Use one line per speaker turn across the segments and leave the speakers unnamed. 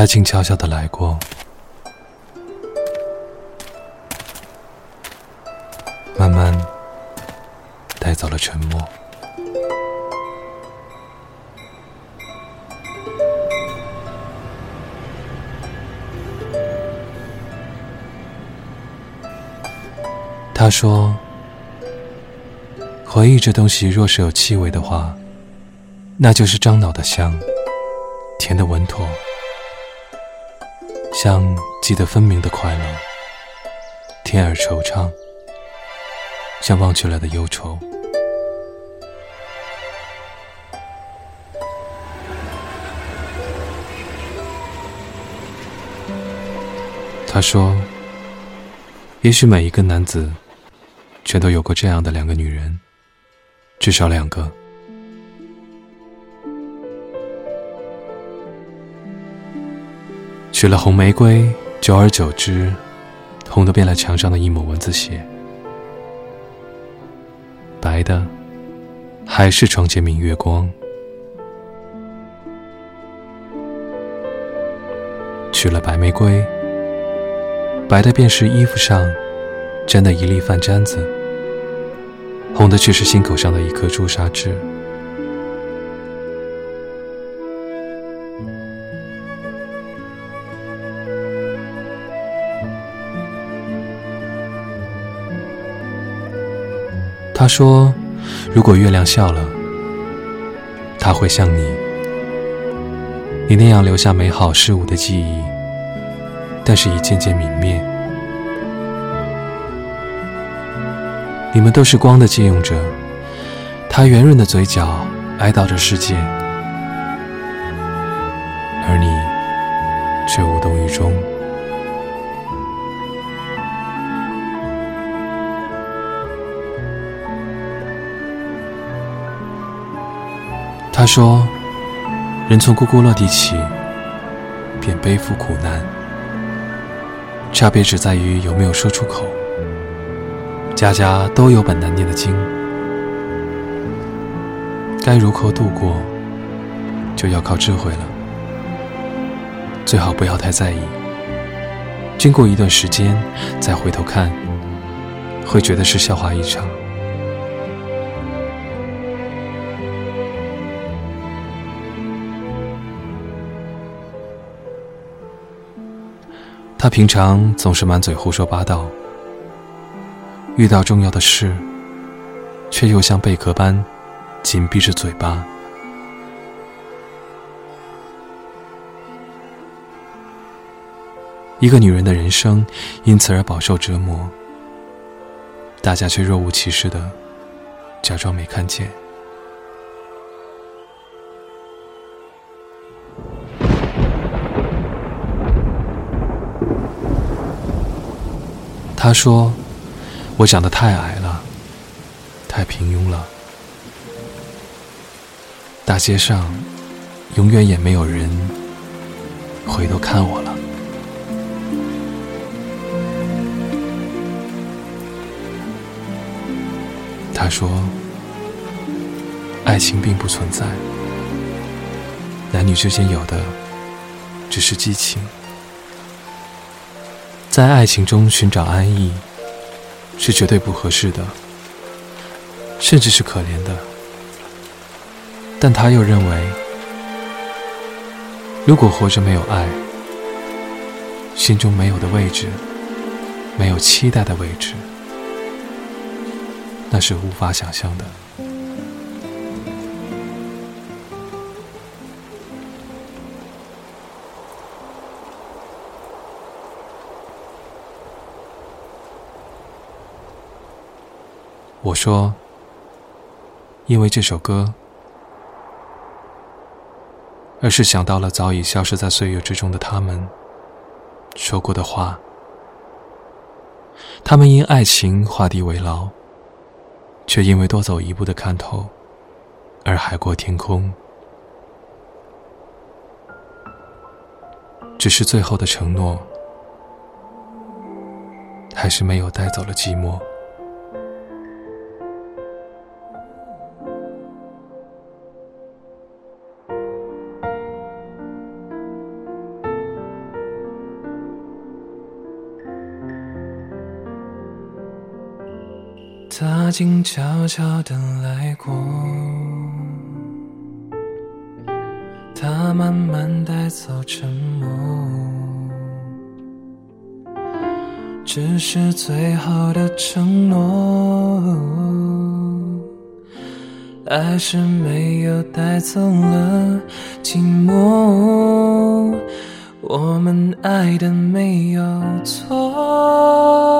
他静悄悄的来过，慢慢带走了沉默。他说：“回忆这东西，若是有气味的话，那就是樟脑的香，甜的稳妥，像记得分明的快乐，甜而惆怅，像忘却了的忧愁。”他说：“也许每一个男子。”全都有过这样的两个女人，至少两个。取了红玫瑰，久而久之，红的变了墙上的一抹蚊子血；白的，还是床前明月光。取了白玫瑰，白的便是衣服上沾的一粒饭粘子。红的却是心口上的一颗朱砂痣。他说：“如果月亮笑了，他会像你，你那样留下美好事物的记忆，但是已渐渐泯灭。”你们都是光的借用者，他圆润的嘴角哀悼着世界，他说：“人从咕咕落地起，便背负苦难，差别只在于有没有说出口。”家家都有本难念的经，该如何度过，就要靠智慧了。最好不要太在意，经过一段时间再回头看，会觉得是笑话一场。他平常总是满嘴胡说八道。遇到重要的事，却又像贝壳般紧闭着嘴巴。一个女人的人生因此而饱受折磨，大家却若无其事的假装没看见。他说。我长得太矮了，太平庸了。大街上永远也没有人回头看我了。他说：“爱情并不存在，男女之间有的只是激情，在爱情中寻找安逸。”是绝对不合适的，甚至是可怜的。但他又认为，如果活着没有爱，心中没有的位置，没有期待的位置，那是无法想象的。我说：“因为这首歌，而是想到了早已消失在岁月之中的他们说过的话。他们因爱情画地为牢，却因为多走一步的看透而海阔天空。只是最后的承诺，还是没有带走了寂寞。”他静悄悄地来过，他慢慢带走沉默，只是最好的承诺，爱是没有带走了寂寞。我们爱的没有错。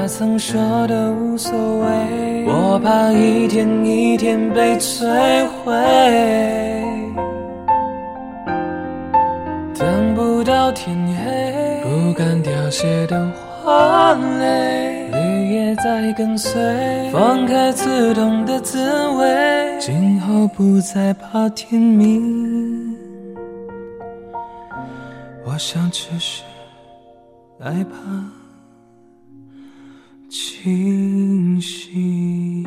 他曾说的无所谓，我怕一天一天被摧毁。等不到天黑，不敢凋谢的花蕾，绿叶在跟随，放开刺痛的滋味。今后不再怕天明，我想只是害怕。清醒。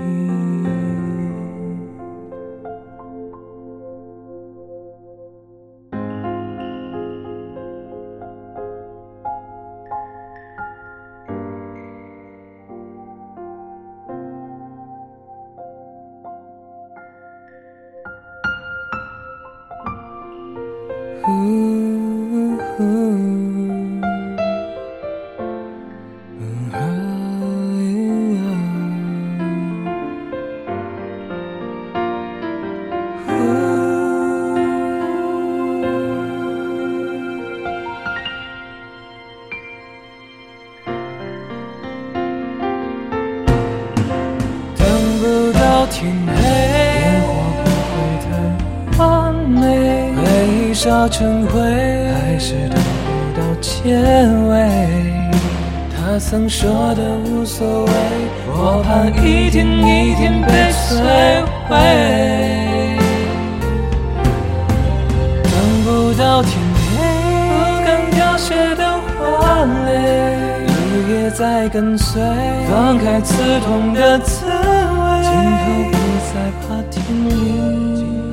烧成灰，还是等不到结尾。他曾说的无所谓，我怕一天一天被摧毁。等不到天黑，不敢凋谢的花蕾，绿叶在跟随，放开刺痛的滋味。今后不再怕天明，